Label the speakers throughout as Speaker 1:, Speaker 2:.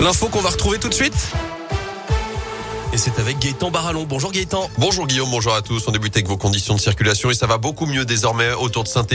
Speaker 1: L'info qu'on va retrouver tout de suite et c'est avec Gaëtan Barallon. Bonjour Gaëtan.
Speaker 2: Bonjour Guillaume, bonjour à tous. On débute avec vos conditions de circulation et ça va beaucoup mieux désormais autour de saint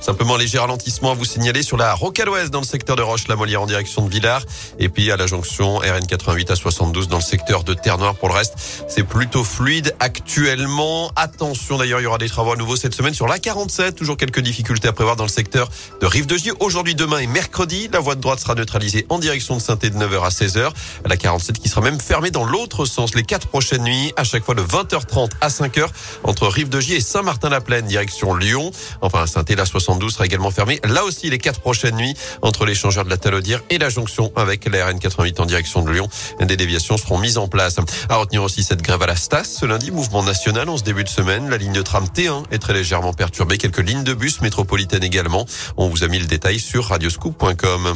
Speaker 2: Simplement un léger ralentissement à vous signaler sur la Rocade dans le secteur de Roche-la-Molière en direction de Villars. Et puis à la jonction RN88 à 72 dans le secteur de Terre-Noire. Pour le reste, c'est plutôt fluide actuellement. Attention d'ailleurs, il y aura des travaux à nouveau cette semaine sur la 47. Toujours quelques difficultés à prévoir dans le secteur de Rive de Gier. Aujourd'hui, demain et mercredi, la voie de droite sera neutralisée en direction de saint de 9h à 16h. La 47 qui sera même fermée dans l'autre sens quatre prochaines nuits, à chaque fois de 20h30 à 5h entre Rive de Gier et Saint-Martin-la-Plaine, direction Lyon. Enfin, saint la 72 sera également fermée. Là aussi, les quatre prochaines nuits entre l'échangeur de la Talaudière et la jonction avec la RN88 en direction de Lyon. Des déviations seront mises en place. À retenir aussi cette grève à la Stas ce lundi, mouvement national en ce début de semaine. La ligne de tram T1 est très légèrement perturbée. Quelques lignes de bus métropolitaines également. On vous a mis le détail sur radioscoop.com.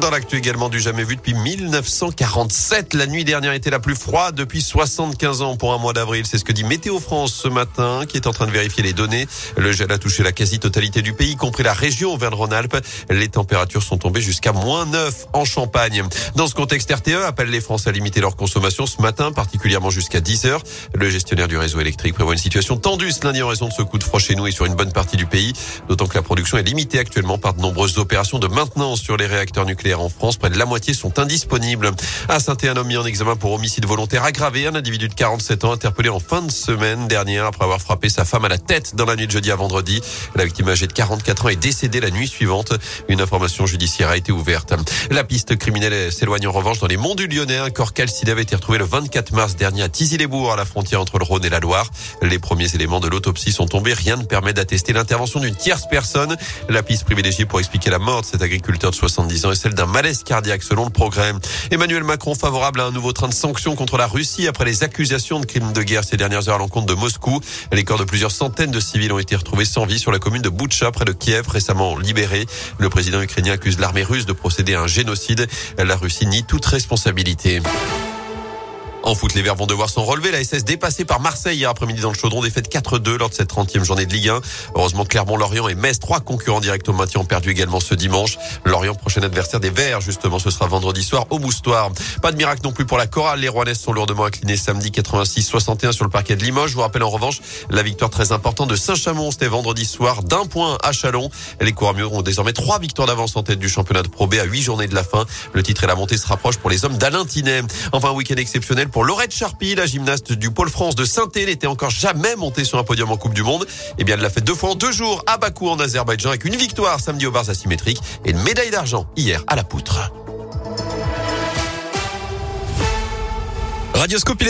Speaker 2: Dans l'actu également du jamais vu depuis 1947. La nuit dernière était la plus froide depuis 75 ans pour un mois d'avril. C'est ce que dit Météo France ce matin, qui est en train de vérifier les données. Le gel a touché la quasi-totalité du pays, y compris la région Auvergne-Rhône-Alpes. Les températures sont tombées jusqu'à moins 9 en Champagne. Dans ce contexte, RTE appelle les Français à limiter leur consommation ce matin, particulièrement jusqu'à 10 heures. Le gestionnaire du réseau électrique prévoit une situation tendue ce lundi en raison de ce coup de froid chez nous et sur une bonne partie du pays. D'autant que la production est limitée actuellement par de nombreuses opérations de maintenance sur les réacteurs nucléaires en France. Près de la moitié sont indisponibles. À saint un homme mis en examen pour homicide volontaire aggravé. Un individu de 47 ans interpellé en fin de semaine dernière après avoir frappé sa femme à la tête dans la nuit de jeudi à vendredi. La victime âgée de 44 ans est décédée la nuit suivante. Une information judiciaire a été ouverte. La piste criminelle s'éloigne en revanche dans les monts du Lyonnais. Un corps calciné avait été retrouvé le 24 mars dernier à Tizy-les-Bourgs, à la frontière entre le Rhône et la Loire. Les premiers éléments de l'autopsie sont tombés. Rien ne permet d'attester l'intervention d'une tierce personne. La piste privilégiée pour expliquer la mort de cet agriculteur de 70 ans est celle d'un malaise cardiaque selon le progrès. Emmanuel Macron favorable à un nouveau train de sanctions contre la Russie après les accusations de crimes de guerre ces dernières heures à l'encontre de Moscou. Les corps de plusieurs centaines de civils ont été retrouvés sans vie sur la commune de Boutcha près de Kiev récemment libéré. Le président ukrainien accuse l'armée russe de procéder à un génocide. La Russie nie toute responsabilité. En foot, les Verts vont devoir s'en relever. La SS dépassée par Marseille hier après-midi dans le chaudron, défaite 4-2 lors de cette 30e journée de Ligue 1. Heureusement, Clermont-Lorient et Metz, trois concurrents directs au maintien, ont perdu également ce dimanche. Lorient, prochain adversaire des Verts, justement, ce sera vendredi soir au Moustoir. Pas de miracle non plus pour la chorale. Les Rouennaises sont lourdement inclinés samedi 86-61 sur le parquet de Limoges. Je vous rappelle en revanche la victoire très importante de Saint-Chamond. C'était vendredi soir d'un point à Chalon. Les Couramieux ont désormais trois victoires d'avance en tête du championnat de Pro B à huit journées de la fin. Le titre et la montée se rapprochent pour les hommes d'Alain Tinet. Enfin, un week-end exceptionnel pour Laurette Charpie la gymnaste du Pôle France de Saint-Étienne n'était encore jamais montée sur un podium en Coupe du Monde. Eh bien, elle l'a fait deux fois en deux jours à Bakou en Azerbaïdjan avec une victoire samedi aux barres asymétriques et une médaille d'argent hier à la poutre.